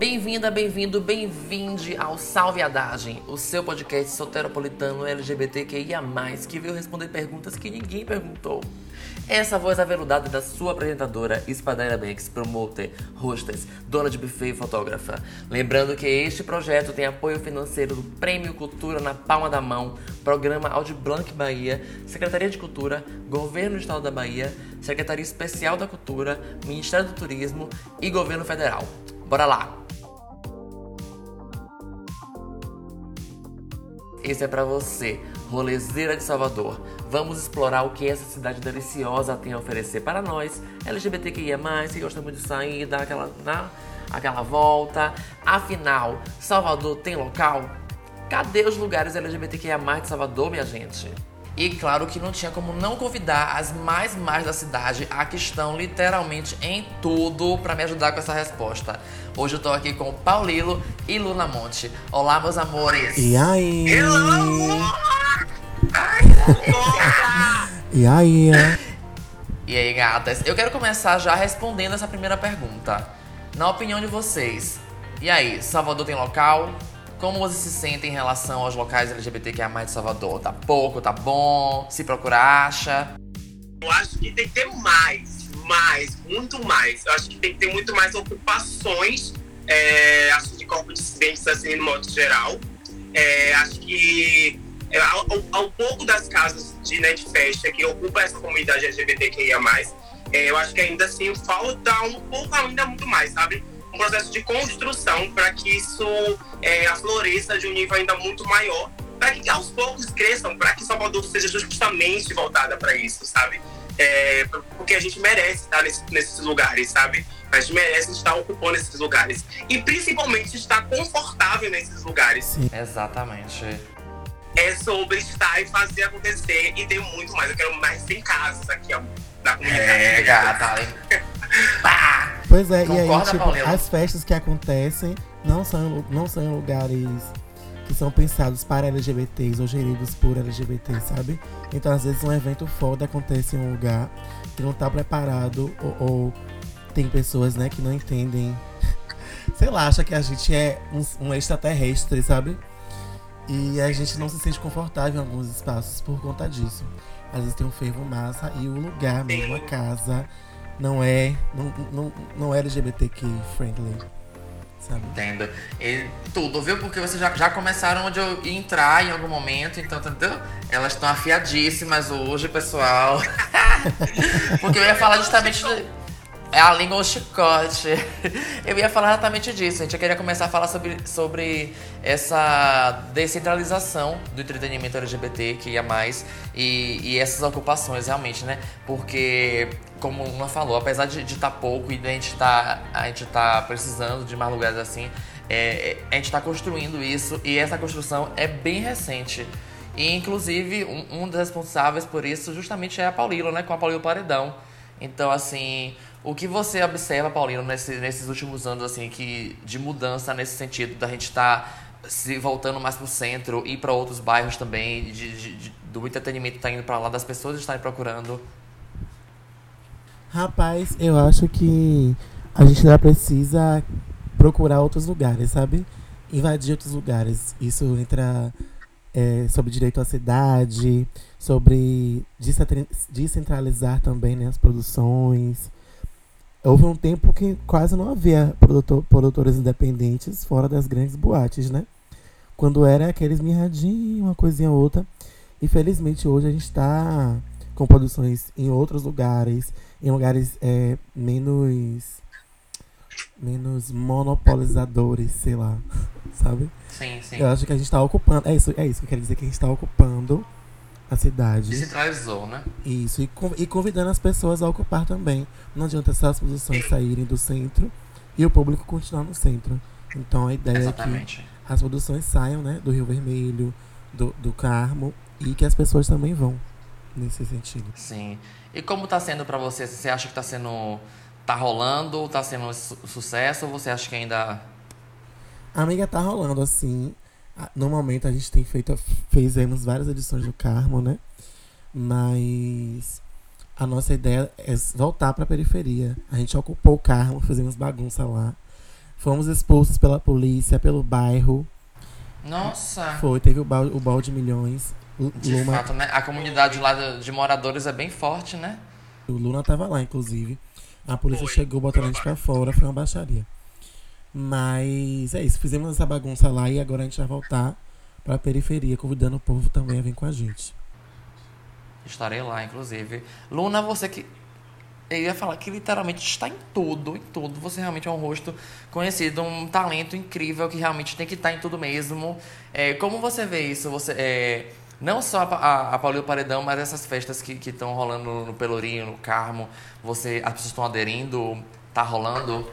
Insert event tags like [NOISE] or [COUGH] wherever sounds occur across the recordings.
Bem-vinda, bem-vindo, bem-vinde ao Salviadagem, o seu podcast soteropolitano LGBTQIA+, que veio responder perguntas que ninguém perguntou. Essa voz aveludada da sua apresentadora, Espadaira Banks, promoter, hostess, dona de buffet e fotógrafa. Lembrando que este projeto tem apoio financeiro do Prêmio Cultura na Palma da Mão, Programa Audi Blanc Bahia, Secretaria de Cultura, Governo do Estado da Bahia, Secretaria Especial da Cultura, Ministério do Turismo e Governo Federal. Bora lá! Esse é para você, rolezeira de Salvador. Vamos explorar o que essa cidade deliciosa tem a oferecer para nós, LGBTQIA+, que gostamos de sair, dar aquela, dar aquela volta. Afinal, Salvador tem local? Cadê os lugares LGBTQIA+, de Salvador, minha gente? E claro que não tinha como não convidar as mais mais da cidade, a que estão literalmente em tudo para me ajudar com essa resposta. Hoje eu tô aqui com Paulilo e Luna Monte. Olá, meus amores! E aí? Hello! Ai, [LAUGHS] E aí? E aí, gatas? Eu quero começar já respondendo essa primeira pergunta. Na opinião de vocês, e aí, Salvador tem local? Como vocês se sentem em relação aos locais LGBTQIA+, de Salvador? Tá pouco, tá bom? Se procura, acha? Eu acho que tem que ter mais, mais, muito mais. Eu acho que tem que ter muito mais ocupações, é, acho de corpo dissidentes, assim, no modo geral. É, acho que é, ao, ao pouco das casas de net festa que ocupa essa comunidade LGBTQIA+, é, eu acho que ainda assim falta um pouco ainda muito mais, sabe? Um processo de construção para que isso é, afloresça de um nível ainda muito maior, para que aos poucos cresçam, para que Salvador seja justamente voltada para isso, sabe? É, porque a gente merece estar nesse, nesses lugares, sabe? A gente merece estar ocupando esses lugares. E principalmente estar confortável nesses lugares. Sim. Exatamente. É sobre estar e fazer acontecer e tem muito mais. Eu quero mais 100 casas aqui, ó, da comunidade. É, gata. [LAUGHS] Pois é, e aí, Concorda, tipo, Paulina? as festas que acontecem não são, não são em lugares que são pensados para LGBTs ou geridos por LGBT, sabe? Então, às vezes, um evento foda acontece em um lugar que não tá preparado ou, ou tem pessoas, né, que não entendem. [LAUGHS] Sei lá, acha que a gente é um, um extraterrestre, sabe? E a gente não se sente confortável em alguns espaços por conta disso. Às vezes tem um fervo massa e o lugar mesmo, a casa, não é, não, não, não é LGBTQ friendly, sabe? Entendo. E tudo, viu? Porque vocês já, já começaram onde eu ia entrar em algum momento, então, entendeu? Elas estão afiadíssimas hoje, pessoal. [LAUGHS] Porque eu ia falar justamente. É a língua ou chicote. [LAUGHS] Eu ia falar exatamente disso, gente. Eu queria começar a falar sobre, sobre essa descentralização do entretenimento LGBT que ia mais e, e essas ocupações realmente, né? Porque, como uma falou, apesar de estar pouco e a gente tá, gente tá precisando de mais lugares assim, é, a gente está construindo isso e essa construção é bem recente. E, inclusive, um, um dos responsáveis por isso justamente é a Paulilo, né? Com a Paulilo Paredão. Então, assim, o que você observa, Paulino, nesse- nesses últimos anos, assim, que de mudança nesse sentido, da gente estar se voltando mais pro centro e para outros bairros também, de, de- de- do entretenimento tá indo para lá, das pessoas estarem procurando. Rapaz, eu acho que a gente ainda precisa procurar outros lugares, sabe? Invadir outros lugares. Isso entra é, sobre direito à cidade, sobre descentra- descentralizar também né, as produções. Houve um tempo que quase não havia produtor, produtores independentes fora das grandes boates, né? Quando era aqueles mirradinhos, uma coisinha ou outra. E felizmente hoje a gente está com produções em outros lugares, em lugares é, menos menos monopolizadores, sei lá, [LAUGHS] sabe? Sim, sim. Eu acho que a gente está ocupando, é isso, é isso que eu quero dizer que a gente está ocupando a cidade. Descentralizou, né? Isso, e, e convidando as pessoas a ocupar também. Não adianta só as produções saírem do centro e o público continuar no centro. Então a ideia é que Exatamente. as produções saiam, né, do Rio Vermelho, do, do Carmo e que as pessoas também vão nesse sentido. Sim. E como tá sendo para você? Você acha que tá sendo. tá rolando, tá sendo su- sucesso ou você acha que ainda. A amiga tá rolando assim. A- No momento a gente tem feito, fizemos várias edições do Carmo, né? Mas a nossa ideia é voltar pra periferia. A gente ocupou o Carmo, fizemos bagunça lá. Fomos expulsos pela polícia, pelo bairro. Nossa. Foi, teve o balde, o balde de milhões. De Luma, fato, né? A comunidade lá de, de moradores é bem forte, né? o Luna tava lá, inclusive. A polícia Foi. chegou botando a gente pra fora, foi uma baixaria. Mas é isso, fizemos essa bagunça lá e agora a gente vai voltar pra periferia, convidando o povo também a vir com a gente. Estarei lá, inclusive. Luna, você que. Eu ia falar que literalmente está em tudo, em tudo. Você realmente é um rosto conhecido, um talento incrível que realmente tem que estar em tudo mesmo. É, como você vê isso? Você, é, não só a, a, a Paulinho Paredão, mas essas festas que estão rolando no Pelourinho, no Carmo, você, as pessoas estão aderindo, tá rolando?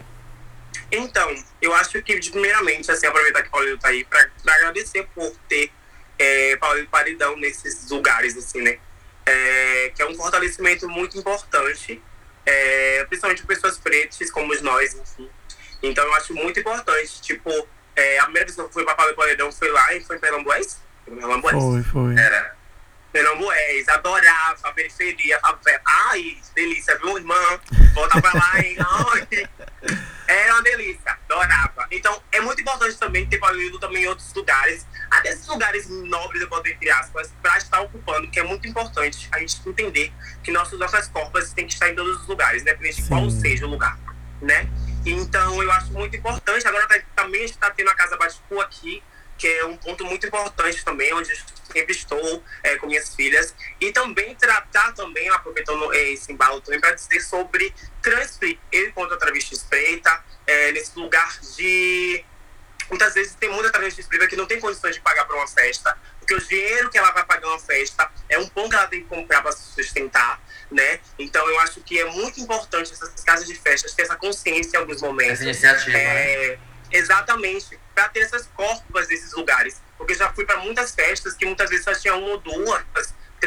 Então, eu acho que, primeiramente, assim, aproveitar que o Paulinho tá aí pra, pra agradecer por ter é, Paulinho Paredão nesses lugares, assim, né? É, que é um fortalecimento muito importante, é, principalmente para pessoas pretas, como nós, enfim. Então, eu acho muito importante, tipo, é, a primeira vez que eu fui pra Paulinho Paredão foi lá e foi em Pernambués? Foi em Pernambués? Foi, foi. Era. Pernambués, adorava a periferia, a favela. Ai, delícia, viu, irmã? Volta pra lá, hein? Era uma delícia, adorava. Então, é muito importante também ter Paulinho também em outros lugares, até esses lugares nobres, eu boto entre aspas, pra estar ocupando, que é muito importante a gente entender que nossos, nossas corpas têm que estar em todos os lugares, independente de qual seja o lugar, né? Então, eu acho muito importante. Agora, tá- também a gente está tendo a Casa Baticu aqui, que é um ponto muito importante também, onde sempre estou é, com minhas filhas. E também tratar também, aproveitando é, esse embalo também, para dizer sobre transferir eu enquanto travesti preta, é, nesse lugar de... Muitas vezes tem muita travesti preta que não tem condições de pagar para uma festa, porque o dinheiro que ela vai pagar uma festa é um pão que ela tem que comprar para se sustentar, né? Então eu acho que é muito importante essas casas de festas ter essa consciência em alguns momentos. Essa iniciativa, né? Exatamente, para ter essas corpas desses lugares. Porque eu já fui para muitas festas que muitas vezes só tinha uma ou duas,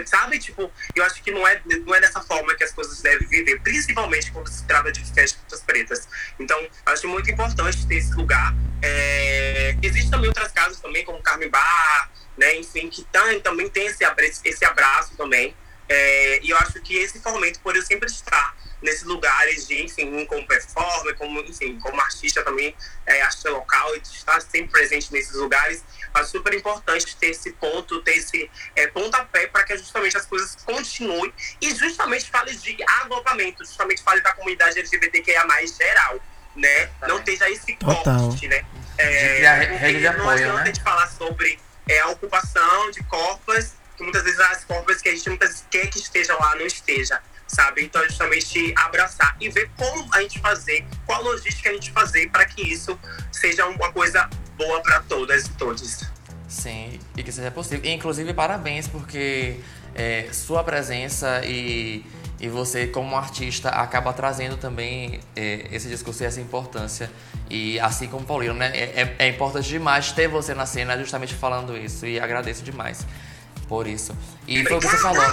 sabe? Tipo, eu acho que não é, não é dessa forma que as coisas devem viver, principalmente quando se trata de festas pretas. Então, acho muito importante ter esse lugar. É, Existem também outras casas também, como Carmen Bar, né? Enfim, que tam- também tem esse esse abraço também. É, e eu acho que esse fomento, por eu sempre estar nesses lugares de, enfim, como performer, como, enfim, como artista também, é, artista local, e de estar sempre presente nesses lugares, acho super importante ter esse ponto, ter esse é, pontapé para que justamente as coisas continuem e justamente fale de agrupamento, justamente fale da comunidade LGBTQIA+, geral, né? Não esteja esse Total. corte, né? De criar re- porque rede de não apoio, adianta né? a gente falar sobre é, a ocupação de corpos, que muitas vezes as corpos que a gente muitas vezes quer que estejam lá não esteja, sabe? Então, é justamente abraçar e ver como a gente fazer, qual logística a gente fazer para que isso seja uma coisa boa para todas e todos. Sim, e que seja possível. E, inclusive, parabéns, porque é, sua presença e, e você, como artista, acaba trazendo também é, esse discurso e essa importância. E assim como Paulino, né? É, é- é importante demais ter você na cena justamente falando isso. E agradeço demais por isso. E foi o que você falou.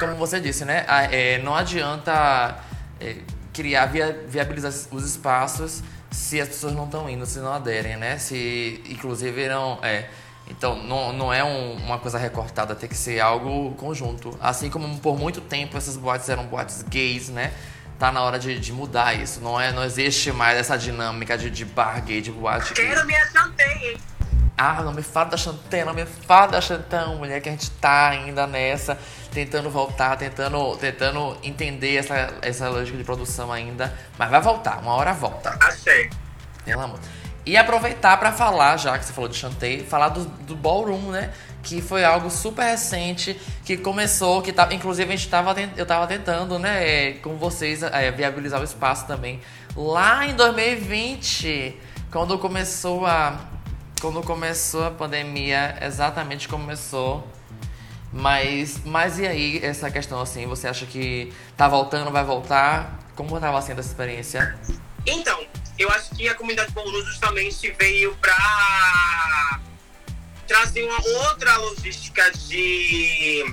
Como você disse, né? é, não adianta é, criar, via- viabilizar os espaços se as pessoas não estão indo, se não aderem, né? Se, inclusive, não... É, então, não, não é um- uma coisa recortada, tem que ser algo conjunto. Assim como por muito tempo essas boates eram boates gays, né? Tá na hora de, de mudar isso. Não, é, não existe mais essa dinâmica de, de bar gay, de boate gay. Quero me achantei, hein? Ah, não me fala da Chantê, não me fala da Chantão, mulher, que a gente tá ainda nessa, tentando voltar, tentando, tentando entender essa, essa lógica de produção ainda. Mas vai voltar, uma hora volta. Achei. Pelo amor. E aproveitar pra falar, já que você falou de Chantei, falar do, do Ballroom, né? Que foi algo super recente, que começou, que tá, inclusive a gente tava, eu tava tentando, né, é, com vocês, é, viabilizar o espaço também. Lá em 2020, quando começou a. Quando começou a pandemia, exatamente começou. Mas, mas e aí, essa questão assim, você acha que tá voltando, vai voltar? Como tava sendo essa experiência? Então, eu acho que a comunidade Bauru justamente veio para trazer uma outra logística de,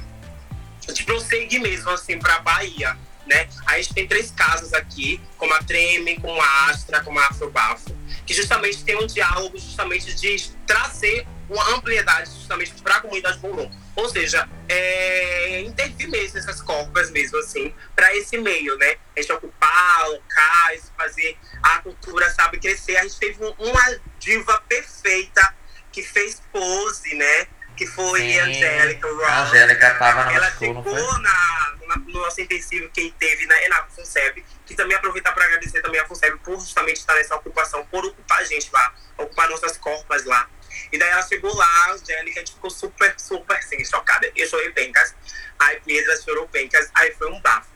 de prosseguir mesmo, assim, para Bahia. Né? A gente tem três casas aqui, como a Treme, como a Astra, como a Afrobafo, que justamente tem um diálogo justamente de trazer uma ampliedade justamente para a comunidade Boron. Ou seja, é, intervir mesmo nessas corpas mesmo, assim, para esse meio, né? A gente ocupar locais, fazer a cultura, sabe, crescer. A gente teve uma diva perfeita que fez pose, né? Que foi Sim, a Angélica. A Angélica tava Ela ficou na, na, no nosso intensivo, quem teve na Enaco Funseb, que também aproveitar para agradecer também a Funseb por justamente estar nessa ocupação, por ocupar a gente lá, ocupar nossas corpas lá. E daí ela chegou lá, a Angélica, a gente ficou super, super assim, chocada. Eu chorei pencas, aí Pedra chorou pencas, aí foi um bafo.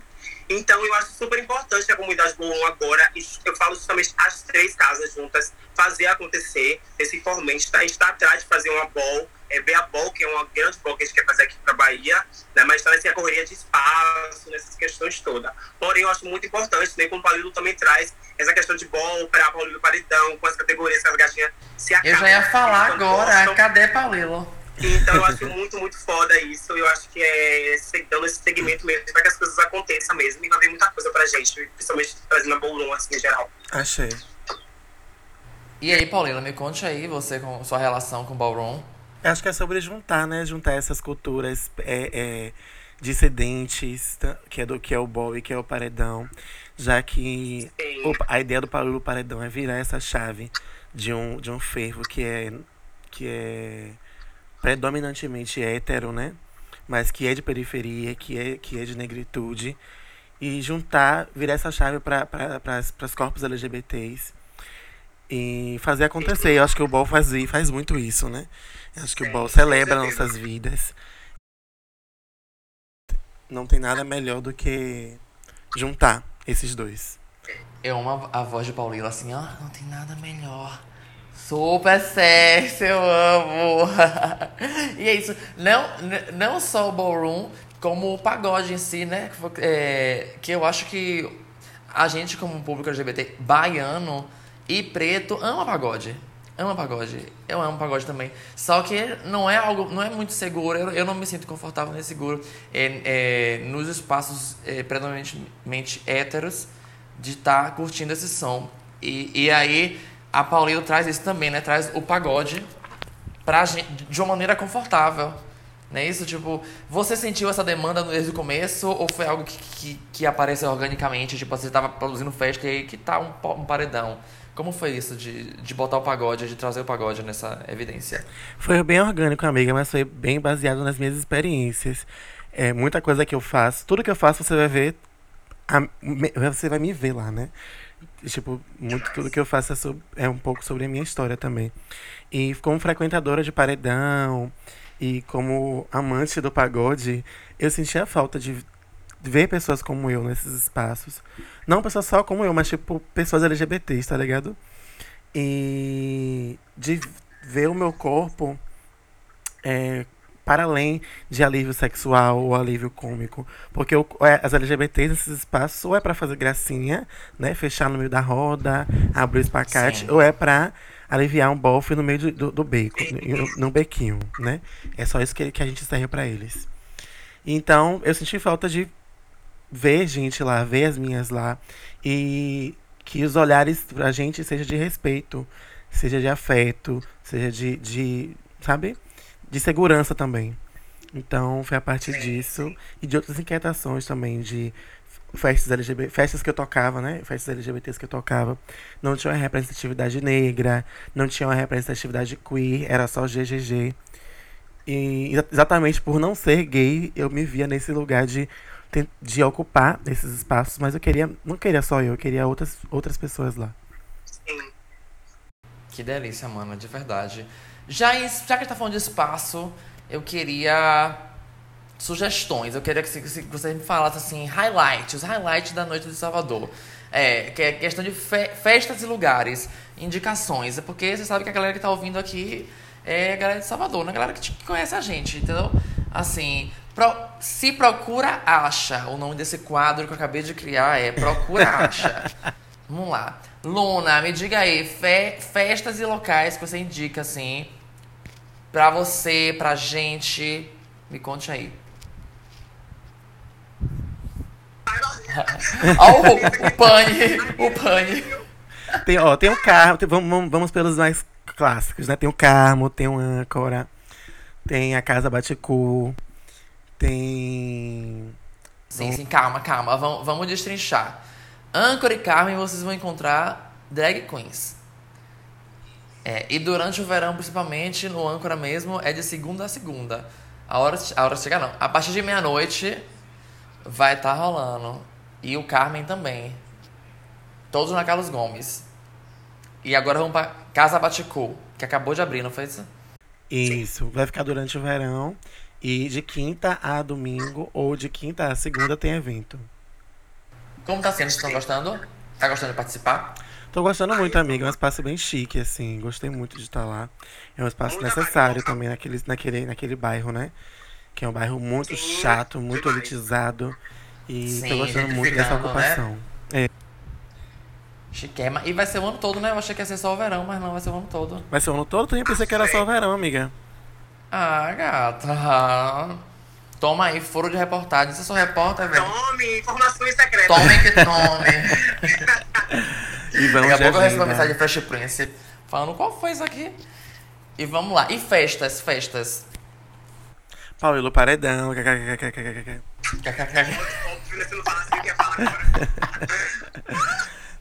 Então, eu acho super importante a comunidade Bolon agora, eu falo justamente as três casas juntas, fazer acontecer esse formante. A gente está atrás de fazer uma ball, é, ver a ball, que é uma grande ball que a gente quer fazer aqui para Bahia, né, mas está nessa correria de espaço, nessas questões todas. Porém, eu acho muito importante, né, como o Palilo também traz, essa questão de ball para Paulino Paredão, com as categorias que as gatinhas se acabam. Eu já ia falar agora, gostam. cadê Paulino? Então eu acho muito, muito foda isso. Eu acho que é dando esse segmento mesmo para que as coisas aconteçam mesmo. E vai vir muita coisa pra gente, principalmente trazendo a Boulogne assim em geral. Achei. E aí, Paulina, me conte aí, você com sua relação com o ballroom. Acho que é sobre juntar, né? Juntar essas culturas é, é, dissidentes, que é do que é o ball e que é o paredão. Já que o, a ideia do Paulo Paredão é virar essa chave de um, de um fervo que é, que é predominantemente hétero, né? Mas que é de periferia, que é, que é de negritude. E juntar, virar essa chave para os corpos LGBTs e fazer acontecer. Eu acho que o Ball faz, faz muito isso, né? Eu acho que o Ball celebra nossas vidas. Não tem nada melhor do que juntar esses dois. Eu amo a voz de Paulina assim, ó, não tem nada melhor. Super sexy, eu amo. [LAUGHS] e é isso. Não, não só o ballroom, como o pagode em si, né? É, que eu acho que a gente, como público LGBT baiano e preto, ama pagode. Ama pagode. Eu amo pagode também. Só que não é algo, não é muito seguro. Eu, eu não me sinto confortável nem seguro é, é, nos espaços é, predominantemente héteros de estar tá curtindo esse som. E, e aí a Paulino traz isso também, né? Traz o pagode pra gente, de uma maneira confortável. Não é isso? Tipo, você sentiu essa demanda desde o começo ou foi algo que, que, que apareceu organicamente? Tipo, você estava produzindo festa e aí que tá um, um paredão. Como foi isso de, de botar o pagode, de trazer o pagode nessa evidência? Foi bem orgânico, amiga, mas foi bem baseado nas minhas experiências. É, muita coisa que eu faço, tudo que eu faço você vai ver, a, você vai me ver lá, né? Tipo, muito tudo que eu faço é, sobre, é, um pouco sobre a minha história também. E como frequentadora de paredão e como amante do pagode, eu sentia falta de ver pessoas como eu nesses espaços. Não pessoas só como eu, mas tipo pessoas LGBTs, tá ligado? E de ver o meu corpo é, para além de alívio sexual ou alívio cômico. Porque o, é, as LGBTs nesses espaços ou é para fazer gracinha, né? Fechar no meio da roda, abrir o espacate, Sim. ou é para aliviar um bofe no meio do, do beco, no, no, bequinho, né? É só isso que, que a gente serve para eles. Então, eu senti falta de ver gente lá, ver as minhas lá. E que os olhares pra gente seja de respeito, seja de afeto, seja de, de sabe? De segurança também. Então foi a partir disso e de outras inquietações também de festas LGBT, festas que eu tocava, né? Festas LGBTs que eu tocava, não tinha uma representatividade negra, não tinha uma representatividade queer, era só GGG. E exatamente por não ser gay, eu me via nesse lugar de de ocupar esses espaços, mas eu queria, não queria só eu, eu queria outras outras pessoas lá. Sim. Que delícia, mano, de verdade. Já, já que a gente tá falando de espaço, eu queria sugestões. Eu queria que, você me falasse assim, highlights, os highlights da noite de Salvador. É, que é questão de fe festas e lugares, indicações. É porque você sabe que a galera que tá ouvindo aqui é a galera de Salvador, não é a galera que conhece a gente, entendeu? Assim, pro, se procura, acha. O nome desse quadro que eu acabei de criar é Procura, acha. [LAUGHS] Vamos lá. Luna, me diga aí, fe festas e locais que você indica, assim, Pra você, pra gente. Me conte aí. [LAUGHS] Olha o, o pane, o pane. Tem, ó, tem o Carmo, tem- vamos, vamos- vamos pelos mais clássicos, né? Tem o Carmo, tem o Âncora, tem a Casa Baticu, tem. Sim, sim, calma, calma. Vamos, vamos destrinchar. Âncora e Carmen vocês vão encontrar drag queens. É, e durante o verão, principalmente, no Âncora mesmo, é de segunda a segunda. A hora, a hora de chegar, não. A partir de meia-noite vai estar rolando. E o Carmen também. Todos na Carlos Gomes. E agora vamos pra Casa Baticu, que acabou de abrir, não foi isso? Isso, vai ficar durante o verão. E de quinta a domingo ou de quinta a segunda tem evento. Como tá sendo? Vocês estão gostando? Tá gostando de participar? Tô gostando muito, amiga. É um espaço bem chique, assim. Gostei muito de estar lá. É um espaço necessário também naquele, naquele, naquele bairro, né? Que é um bairro muito Sim, chato, muito demais. elitizado. E Sim, tô gostando muito dessa né? ocupação. Chiquema. E vai ser o ano todo, né? Eu achei que ia ser só o verão, mas não, vai ser o ano todo. Vai ser o ano todo? Eu pensei que era só o verão, amiga. Ah, gata. Toma aí, furo de reportagem. Você só repórter, velho. Tome informações secretas. Tome que tome. [LAUGHS] E vamos Daqui a pouco eu recebo uma agenda. mensagem de Fresh Prince falando qual foi isso aqui. E vamos lá. E festas, festas. Paulo Paredão. né?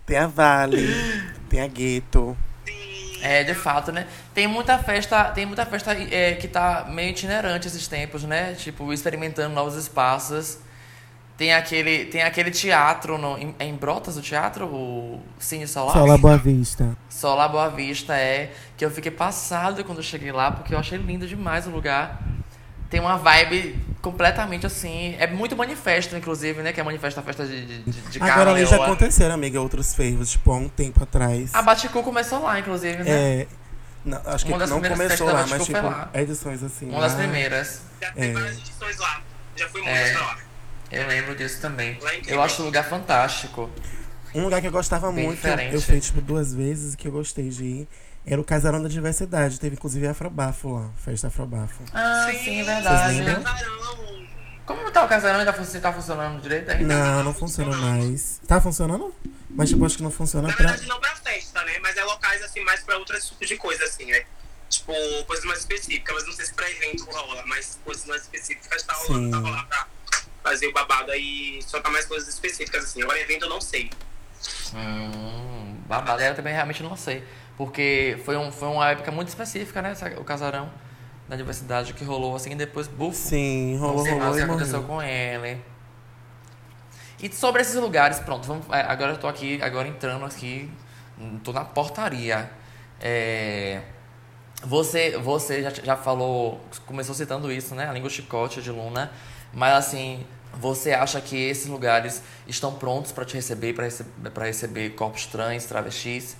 Tem a Vale. Tem a Gueto. É, de fato, né? Tem muita festa, tem muita festa é, que tá meio itinerante esses tempos, né? Tipo, experimentando novos espaços. Tem aquele, tem aquele teatro no, em, é em Brotas, o teatro, o Cine Solar. Sola Boa Vista. Solar Boa Vista é que eu fiquei passado quando eu cheguei lá, porque eu achei lindo demais o lugar. Tem uma vibe completamente assim. É muito manifesto, inclusive, né? Que é manifesto a festa de, de, de de Agora ali já Leoa. aconteceram, amiga, outros fervos, tipo, há um tempo atrás. A Baticu começou lá, inclusive, né? É. não, acho que Uma das não começou lá, mas tipo, lá. edições assim. Uma das lá. primeiras. Já tem É. várias edições lá. Já fui muitas É. pra lá. Eu lembro disso também. É. Eu acho o lugar fantástico. Um lugar que eu gostava Bem muito, diferente. eu fui tipo duas vezes que eu gostei de ir, era o Casarão da Diversidade. Teve inclusive Afrobafo lá, festa Afrobafo. Ah, sim, Sim, verdade. lembram? Casarão. Como tá o casarão? Ainda fun- tá funcionando direito ainda? Não, não funciona mais. Tá funcionando? Mas tipo, acho que não funciona Na pra. verdade, não pra festa, né? Mas é locais, assim, mais pra outros tipos de coisa, assim, né? Tipo, coisas mais específicas. Mas não sei se pra evento rola, mas coisas mais específicas tá rolando. Sim. Tava lá pra fazer o babado aí, só tá mais coisas específicas, assim. Agora, evento eu não sei. Hum, babado. Eu também realmente não sei. Porque foi, um, foi uma época muito específica, né? O casarão da diversidade que rolou assim e depois, bufo. Sim, Não rolou, sei mais o rolou que e aconteceu morreu. com ele. E sobre esses lugares, pronto, vamos, é, agora eu tô aqui, agora entrando aqui, hum, tô na portaria. É, você você já, já falou, começou citando isso, né? A língua chicote de Luna. Mas assim, você acha que esses lugares estão prontos para te receber, para receber, pra receber corpos trans, travestis?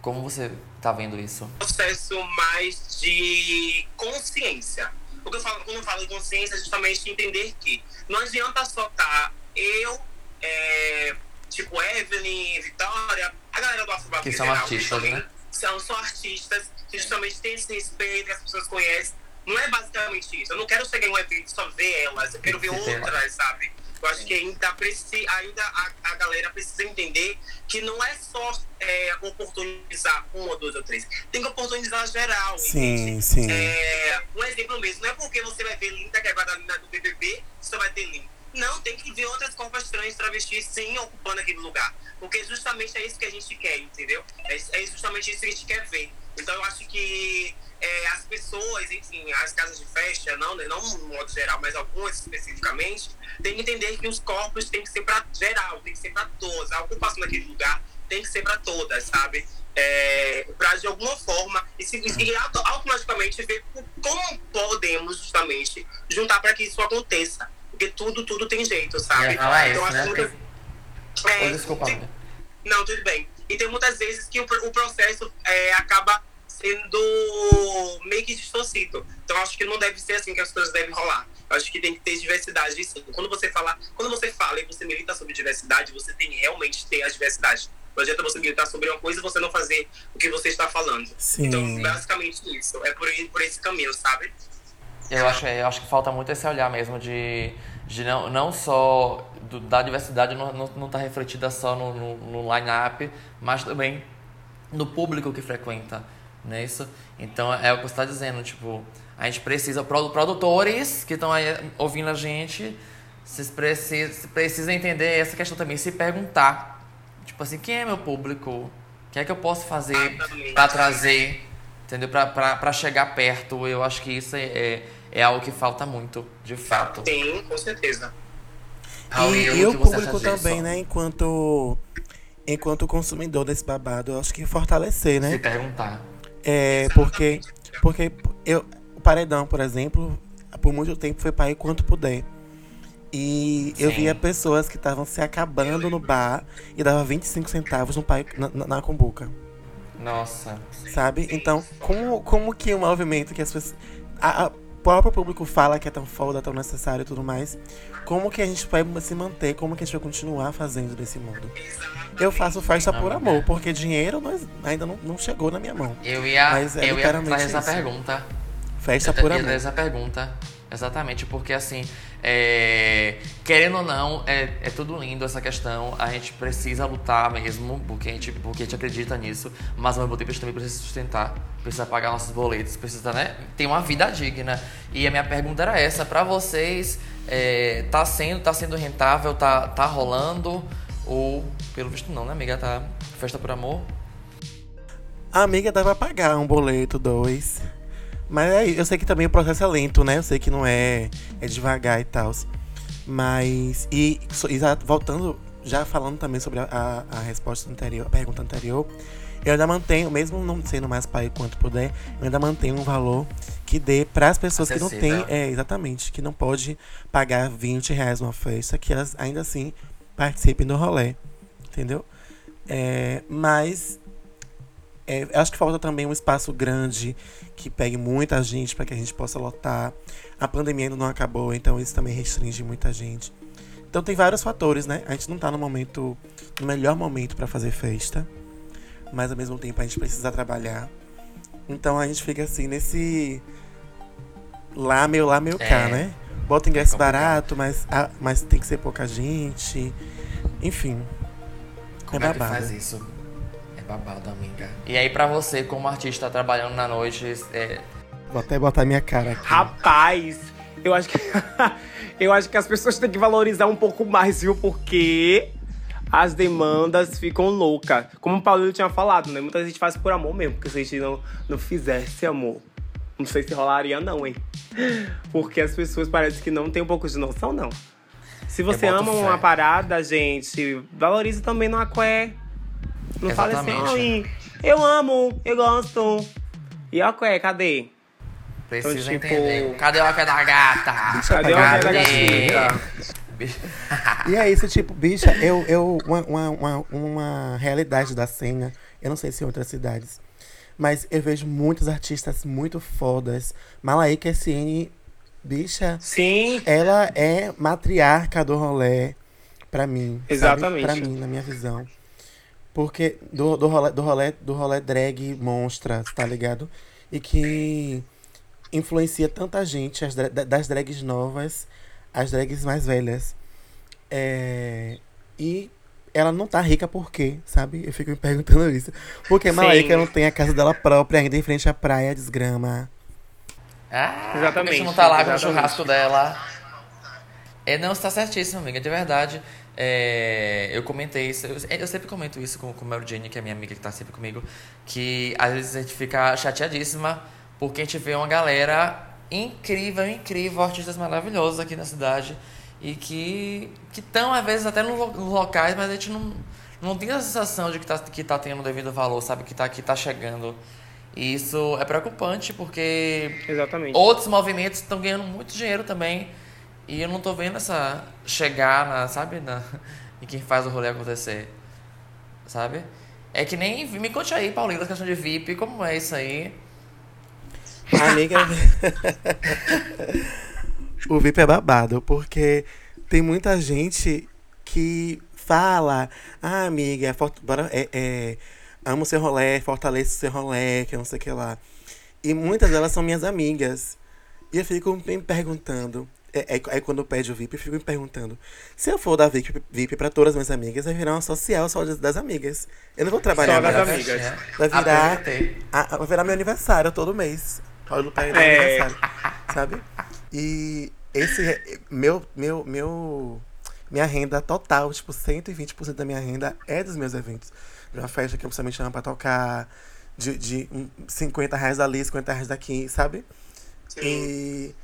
Como você tá vendo isso? processo mais de consciência. O que eu falo, quando eu falo de consciência, é justamente entender que não adianta só estar eu, é, tipo Evelyn, Vitória, a galera do Afro Que são artistas, né? São, são artistas que justamente têm esse respeito, que as pessoas conhecem. Não é basicamente isso. Eu não quero chegar em um evento e só ver elas, eu quero ver Sim, sim. outras, sabe? Eu acho que ainda, preci, ainda a, a galera precisa entender que não é só é, oportunizar um ou dois ou três. Tem que oportunizar geral. entende? Sim, sim. É, um exemplo mesmo, não é porque você vai ver Linda, que é do BBB, você vai ter Linda. Não, tem que ver outras corpas trans, travestis, sim, ocupando aquele lugar. Porque justamente é isso que a gente quer, entendeu? É, é justamente isso que a gente quer ver. Então eu acho que é, as pessoas, enfim, as casas de festa, não, né, não no modo geral, mas algumas especificamente, tem que entender que os corpos tem que ser para geral, tem que ser para todos. A ocupação daquele lugar tem que ser para todas, sabe? É, para de alguma forma e, se, e auto- automaticamente ver co- como podemos justamente juntar para que isso aconteça. Porque tudo, tudo tem jeito, sabe? Ia falar isso, acho né? muitas- é, desculpa, amiga. não, tudo bem. E tem muitas vezes que o, o processo é, acaba sendo meio que distorcido. Então acho que não deve ser assim que as coisas devem rolar. Eu acho que tem que ter diversidade sim. Quando você fala, quando você fala e você milita sobre diversidade, você tem que realmente ter a diversidade. Não adianta você militar sobre uma coisa e você não fazer o que você está falando. Sim. Então, basicamente isso. É por, por esse caminho, sabe? Eu acho, eu acho que falta muito esse olhar mesmo de, de não, não só do, da diversidade não, não, não tá refletida só no, no, no line-up, mas também no público que frequenta, não é isso? Então é o que você está dizendo, tipo, a gente precisa, produtores que estão aí ouvindo a gente, vocês precisam, precisam entender essa questão também, se perguntar, tipo assim, quem é meu público? O que é que eu posso fazer para trazer, entendeu? Para chegar perto, eu acho que isso é, é, é algo que falta muito, de fato. Sim, com certeza. E, e o público também, né? Enquanto, enquanto consumidor desse babado, eu acho que fortalecer, né? Se perguntar. É, porque, porque eu, o Paredão, por exemplo, por muito tempo foi para ir quanto puder. E Sim. eu via pessoas que estavam se acabando no bar e dava 25 centavos no pai, na, na, na cumbuca. Nossa. Sabe? Então, como, como que o um movimento que as pessoas. A, a, próprio público fala que é tão foda, tão necessário e tudo mais. Como que a gente vai se manter? Como que a gente vai continuar fazendo desse mundo? Eu faço festa por amor, porque dinheiro ainda não, não chegou na minha mão. Eu ia, mas é eu ia trazer essa pergunta. Festa por amor. essa pergunta. Exatamente, porque assim, é, querendo ou não, é, é tudo lindo essa questão. A gente precisa lutar mesmo, porque a gente, porque a gente acredita nisso, mas ao mesmo tempo a gente também precisa sustentar, precisa pagar nossos boletos, precisa né, ter uma vida digna. E a minha pergunta era essa: para vocês, é, tá, sendo, tá sendo rentável, tá, tá rolando? Ou, pelo visto, não, né, amiga? Tá festa por amor? A amiga dá pra pagar um boleto, dois. Mas é, eu sei que também o processo é lento, né? Eu sei que não é, é devagar e tal. Mas, e voltando, já falando também sobre a, a, resposta anterior, a pergunta anterior, eu ainda mantenho, mesmo não sendo mais pai quanto puder, eu ainda mantenho um valor que dê para as pessoas Acessível. que não têm, é, exatamente, que não pode pagar 20 reais numa festa, que elas ainda assim participem do rolê, entendeu? É, mas é, acho que falta também um espaço grande que pegue muita gente para que a gente possa lotar. A pandemia ainda não acabou, então isso também restringe muita gente. Então tem vários fatores, né? A gente não tá no momento, no melhor momento para fazer festa, mas ao mesmo tempo a gente precisa trabalhar. Então a gente fica assim nesse lá meu lá meu é. cá, né? Bota ingresso é barato, mas, ah, mas tem que ser pouca gente. Enfim. Como é, é que faz isso? Babado, amiga. E aí, pra você, como artista trabalhando na noite, é... Vou até botar minha cara aqui. Rapaz, eu acho que. [LAUGHS] eu acho que as pessoas têm que valorizar um pouco mais, viu? Porque as demandas ficam loucas. Como o Paulo tinha falado, né? Muita gente faz por amor mesmo, porque se a gente não, não fizesse amor, não sei se rolaria, não, hein? Porque as pessoas parecem que não têm um pouco de noção, não. Se você ama fé. uma parada, gente, valorize também no aqué. Não fale assim, eu amo, eu gosto. E a cué, cadê? Precisa então, tipo... entender. Cadê o pé da gata? Cadê o pé da gata? e é isso, tipo, bicha, eu, eu uma, uma, uma, realidade da cena, eu não sei se em outras cidades, mas eu vejo muitos artistas muito fodas. Malaika SN, bicha, Sim. ela é matriarca do rolê, pra mim. Exatamente. Sabe? Pra mim, na minha visão. Porque do, do, rolê, do, rolê, do rolê drag monstra, tá ligado? E que influencia tanta gente, as, das drags novas às drags mais velhas. É, e ela não tá rica por quê, sabe? Eu fico me perguntando isso. Porque Malaika não tem a casa dela própria ainda em frente à praia, desgrama. Ah, exatamente. não tá lá com o churrasco dela. É, não, está certíssimo, amiga, de verdade. É, eu comentei isso, eu, eu, sempre comento isso com, com a Mary Jane, que é minha amiga que tá sempre comigo, que às vezes a gente fica chateadíssima porque a gente vê uma galera incrível, incrível, artistas maravilhosos aqui na cidade e que estão às vezes até nos locais, mas a gente não, não tem a sensação de que tá, que tá tendo o devido valor, sabe? Que tá, que tá chegando. E isso é preocupante porque Exatamente. outros movimentos estão ganhando muito dinheiro também e eu não tô vendo essa chegar, na, sabe, na, [LAUGHS] em quem faz o rolê acontecer. Sabe? É que nem. Me conte aí, Paulinho, da questão de VIP, como é isso aí? Amiga. [LAUGHS] o VIP é babado, porque tem muita gente que fala, ah, amiga, é, bora, é, é, amo seu rolê, fortaleço seu rolê, que não sei o que lá. E muitas delas são minhas amigas. E eu fico me perguntando, É, é, é quando pede o VIP, eu fico me perguntando. Se eu for dar VIP, VIP pra todas as minhas amigas, vai virar uma social só das, das amigas. Eu não vou trabalhar Só das mais. amigas. Vai virar, Aproveitei. a- vai virar meu aniversário todo mês. Paulo pega meu É. aniversário. Sabe? E esse. é- Meu, meu, meu. Minha renda total, tipo, 120% da minha renda é dos meus eventos. De uma festa que a pessoa me chama pra tocar, de, de um, 50 reais dali, 50 reais daqui, sabe? Sim. E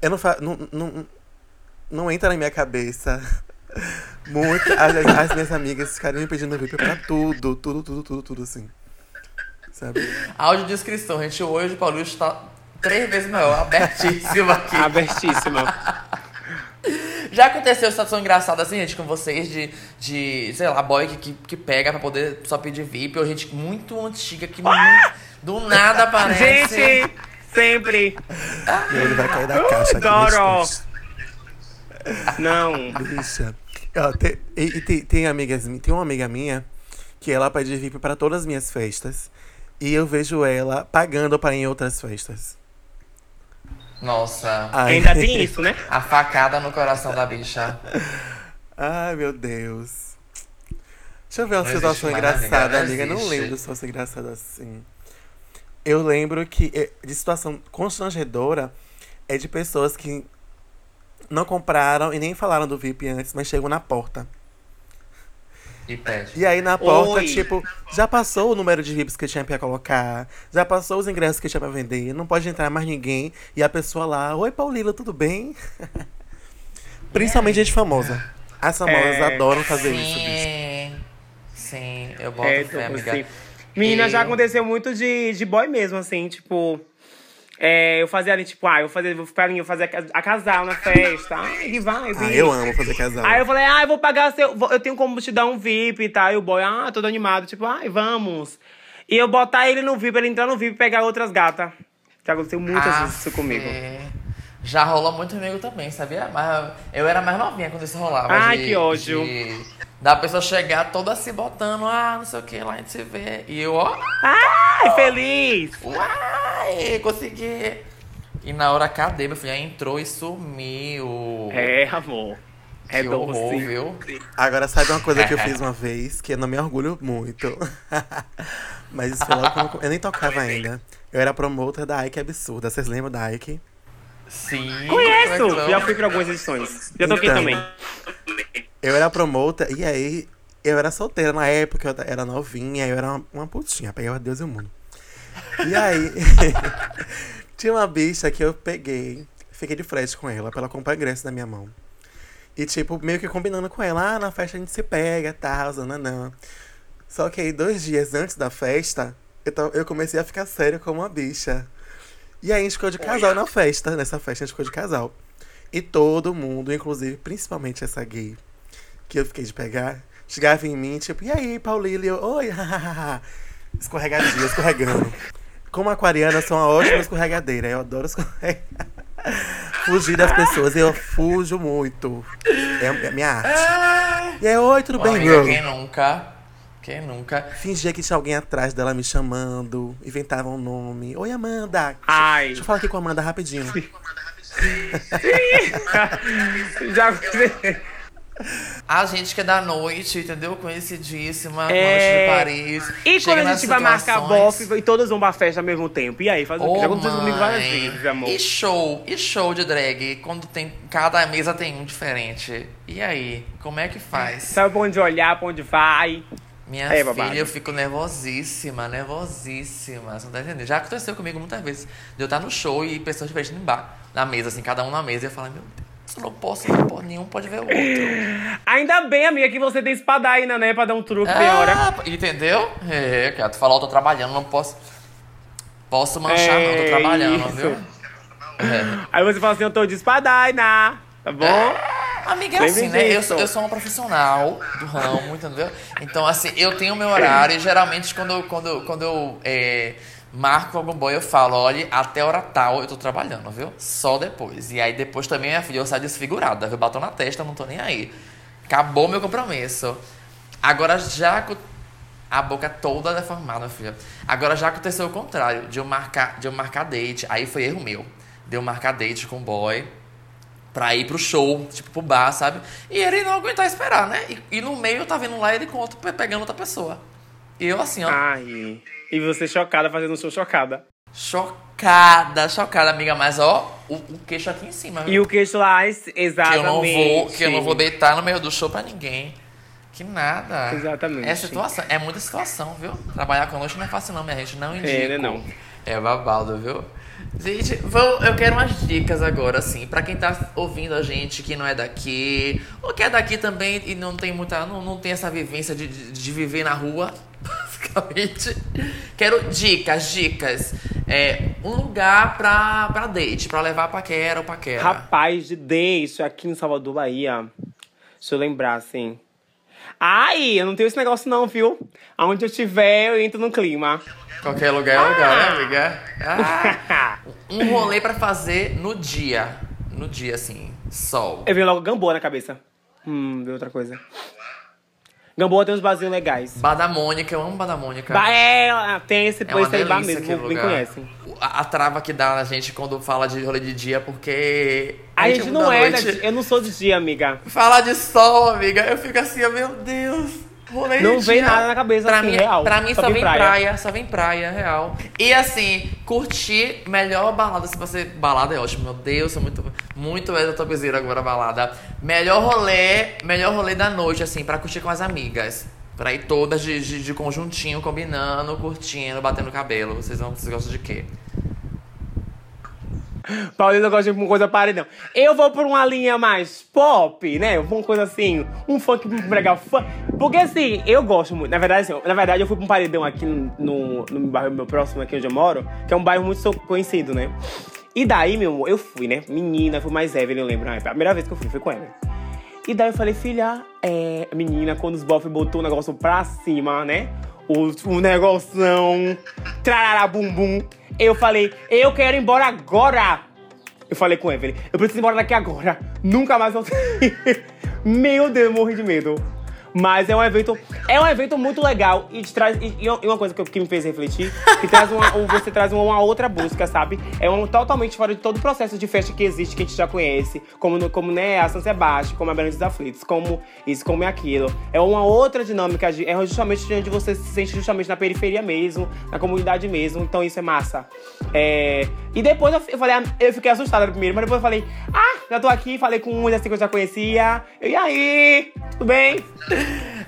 eu não faço. Não, não, não entra na minha cabeça. [LAUGHS] Muito. As, as minhas amigas ficarem me pedindo VIP pra tudo, tudo, tudo, tudo, tudo assim. Sabe? Audiodescrição, gente. Hoje o Paulista está três vezes maior, abertíssimo aqui. [LAUGHS] Abertíssima. Já aconteceu situação engraçada assim, gente, com vocês, de, de sei lá, boy que, que, pega pra poder só pedir VIP, ou gente muito antiga que muito- do nada aparece. Gente, sempre. Olho vai cair da caixa aqui. Adoro. Não. Bicha. Ó, tem, e, e tem, tem amigas, mi- tem uma amiga minha que ela pede VIP pra todas as minhas festas. E eu vejo ela pagando para ir em outras festas. Nossa, Ai, Ainda tem isso, né? a facada no coração da bicha. Ai, meu Deus. Deixa eu ver uma Não situação amiga, engraçada, não amiga. Não lembro de situação engraçada assim. Eu lembro que eh, de situação constrangedora é de pessoas que não compraram e nem falaram do VIP antes, mas chegam na porta. E pede. E aí na porta, Oi. tipo, já passou o número de VIPs que tinha pra colocar, já passou os ingressos que tinha pra vender, não pode entrar mais ninguém. E a pessoa lá, oi Paulila, tudo bem? [LAUGHS] Principalmente gente famosa. As famosas É. adoram fazer isso, bicho. Sim, sim, eu boto É, fé, então, amiga. assim. Menina, já Eu- aconteceu muito de, de boy mesmo, assim, tipo. é, eu fazia ali, tipo, ah, eu fazia, vou ficar ali, eu fazia a casal na festa. [LAUGHS] Ai, que vai, Ah, eu amo fazer casal. Aí eu falei, ah, eu vou pagar seu. vou- Eu tenho como te dar um VIP e tal. E o boy, ah, todo animado, tipo, ai, vamos. E eu botar ele no VIP, ele entrar no VIP e pegar outras gatas. Já aconteceu muitas Ah, vezes isso comigo. é. Já rolou muito comigo também, sabia? Mas eu era mais novinha quando isso rolava. Ai, de- que ódio. de- Da pessoa chegar toda se botando, ah, não sei o que, lá a gente se vê. E eu, ó, Ai, feliz! uai, consegui. E na hora, cadê, meu filho? Aí entrou e sumiu. É, amor. É que horror, doce. viu? Agora, sabe uma coisa que eu [LAUGHS] fiz uma vez, que eu não me orgulho muito. [LAUGHS] Mas isso foi logo quando eu, nem tocava ainda. Eu era promotor da Ike Absurda. Vocês lembram da Ike? Sim. Conheço! é que Já fui pra algumas edições. Já toquei Então. também. Eu era promotor, e aí eu era solteira na época, eu era novinha, eu era uma, uma putinha, pegava Deus e o mundo. E aí, [LAUGHS] tinha uma bicha que eu peguei, fiquei de frente com ela, pra ela comprar ingresso na minha mão. E, tipo, meio que combinando com ela, ah, na festa a gente se pega, tal, não. Só que aí, dois dias antes da festa, eu, eu comecei a ficar sério como uma bicha. E aí a gente ficou de casal na festa, nessa festa a gente ficou de casal. E todo mundo, inclusive, principalmente essa gay, que eu fiquei de pegar, chegava em mim, tipo, e aí, Paulina? E eu, oi, [LAUGHS] hahaha. Escorregadia, escorregando. Como aquariana, eu sou uma ótima escorregadeira. Eu adoro escorregar. [LAUGHS] Fugir das pessoas, eu fujo muito. É a minha arte. E aí, oi, tudo bem, amiga, bro? quem nunca? Quem nunca? Fingia que tinha alguém atrás dela me chamando, inventava um nome. Oi, Amanda. Ai. Deixa eu falar aqui com a Amanda rapidinho. [LAUGHS] Já. A gente que é da noite, entendeu? Conhecidíssima, É. noite de Paris. E quando a gente vai marcar situações- bofe e todos vão pra festa ao mesmo tempo? E aí, faz o quê? Já aconteceu comigo várias vezes, amor. E show, e show de drag, quando tem. Cada mesa tem um diferente. E aí, como é que faz? Sabe pra onde olhar, pra onde vai. Minha É, filha, babado. eu fico nervosíssima, nervosíssima. Você não tá entendendo? Já aconteceu comigo muitas vezes. De eu estar no show e pessoas diferentes no bar, na mesa, assim, cada um na mesa. E eu falo, meu Deus, eu não posso, nenhum pode ver o outro. Ainda bem, amiga, que você tem espadaína, né? Pra dar um truque bem hora. Ah, entendeu? É, cara, tu falou, eu tô trabalhando, não posso. Posso manchar, não, tô É trabalhando, isso. viu? É. Aí você fala assim, eu tô de espadaina, tá bom? Amiga, é Lembre assim, né? Eu, sou- eu sou uma profissional do ramo, entendeu? Então, assim, eu tenho meu horário e geralmente quando, eu- quando, quando eu é, marco algum boy, eu falo, olha, até hora tal eu tô trabalhando, viu? Só depois. E aí depois também, minha filha, eu saio desfigurada, viu? Batom na testa, não tô nem aí. Acabou meu compromisso. Agora já. co- A boca toda deformada, minha filha. Agora já aconteceu o contrário, de eu marcar, de eu marcar date. Aí foi erro meu. De eu marcar date com o boy pra ir pro show, tipo, pro bar, sabe? E ele não aguentar esperar, né? E, e no meio tá vindo lá ele conta pegando outra pessoa. E eu assim, ó. Ai. E você chocada fazendo um show chocada. Chocada, chocada, amiga, mas ó, o, o queixo aqui em cima. E o queixo lá, que exatamente. eu não vou, que eu não vou deitar no meio do show pra ninguém. Que nada. Exatamente. É situação, é muita situação, viu? Trabalhar conosco não é fácil não, minha gente, não indico. É, não. É babado, viu? Gente, vou, eu quero umas dicas agora, assim, pra quem tá ouvindo a gente que não é daqui, ou que é daqui também e não tem muita. não, não tem essa vivência de, de, de viver na rua, basicamente. Quero dicas, dicas. É, um lugar pra, pra date, pra levar paquera ou paquera. Rapaz de date aqui em Salvador, Bahia. Deixa eu lembrar, assim. Ai, eu não tenho esse negócio não, viu? Aonde eu estiver, eu entro no clima. Qualquer lugar é lugar, né, amiga? [LAUGHS] Ah, um rolê pra fazer no dia. No dia, assim, sol. Eu vi logo Gamboa na cabeça. Hum, veio outra coisa. Gamboa tem uns barzinhos legais. Bar da Mônica, eu amo Bar da Mônica. Ba é, tem esse, É esse aí bar mesmo, me conhecem. A, a trava que dá na gente quando fala de rolê de dia, porque. A gente muda não a é, noite. né? eu não sou de dia, amiga. Falar de sol, amiga, eu fico assim, meu Deus. Rolê Não vem nada na cabeça, pra assim, mim, real. Pra mim Só só, vem praia. praia. só vem praia, real. E assim, curtir melhor balada, se você. Balada é ótimo, meu Deus, sou muito. Muito exotopizeiro agora, balada. Melhor rolê, melhor rolê da noite, assim, pra curtir com as amigas. Pra ir todas de, de, de conjuntinho, combinando, curtindo, batendo cabelo. Vocês, vão, vocês gostam de quê? Paulina gosta de uma coisa paredão. Eu vou por uma linha mais pop, né? Uma coisa assim, um funk legal. Funk. Porque assim, eu gosto muito. Na verdade, assim, na verdade, eu fui pra um paredão aqui no, no, bairro meu próximo, aqui onde eu moro, que é um bairro muito conhecido, né? E daí, meu amor, eu fui, né? Menina, fui mais Evelyn, eu lembro. A primeira vez que eu fui, foi com ela. E daí eu falei, filha, é. Menina, quando os bofs botou o negócio pra cima, né? O, o negoção. Trarará bum bum. Eu falei, eu quero ir embora agora! Eu falei com Evelyn, eu preciso ir embora daqui agora. Nunca mais sair. [LAUGHS] Meu Deus, eu morri de medo. Mas é um evento, é um evento muito legal e traz e, e uma coisa que, que me fez refletir, que traz uma, um- você traz uma, uma outra busca, sabe? É um totalmente fora de todo o processo de festa que existe que a gente já conhece, como no- como né, a São Sebastião, como a Belém dos Aflitos, como isso, como é aquilo. É uma outra dinâmica, de- é justamente onde você se sente justamente na periferia mesmo, na comunidade mesmo. Então isso é massa. É, e depois eu, eu falei, ah, eu fiquei assustada primeiro, mas depois eu falei, ah, já tô aqui, falei com uns assim que eu já conhecia. Eu, e aí? Tudo bem?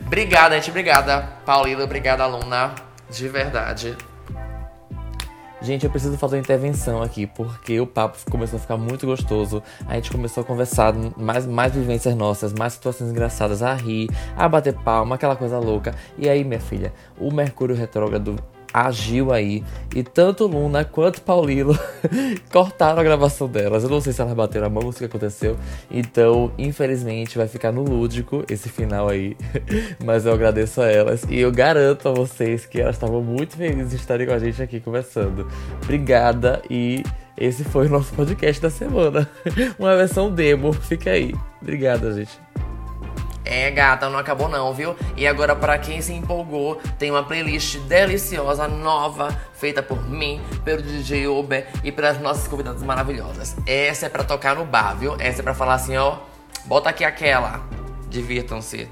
Obrigada, gente. Obrigada, Paulina. Obrigada, aluna. De verdade. Gente, eu preciso fazer uma intervenção aqui, porque o papo começou a ficar muito gostoso. A gente começou a conversar mais, mais vivências nossas, mais situações engraçadas, a rir, a bater palma, aquela coisa louca. E aí, minha filha, o Mercúrio Retrógrado agiu aí. E tanto Luna quanto Paulino [LAUGHS] cortaram a gravação delas. Eu não sei se elas bateram a mão ou o que aconteceu. Então, infelizmente, vai ficar no lúdico esse final aí. [LAUGHS] Mas eu agradeço a elas. E eu garanto a vocês que elas estavam muito felizes de estarem com a gente aqui conversando. Obrigada e esse foi o nosso podcast da semana. [LAUGHS] Uma versão demo. Fica aí. Obrigada, gente. É, gata, não acabou não, viu? E agora, pra quem se empolgou, tem uma playlist deliciosa, nova, feita por mim, pelo DJ Uber e pelas nossas convidadas maravilhosas. Essa é pra tocar no bar, viu? Essa é pra falar assim, ó, bota aqui aquela. Divirtam-se.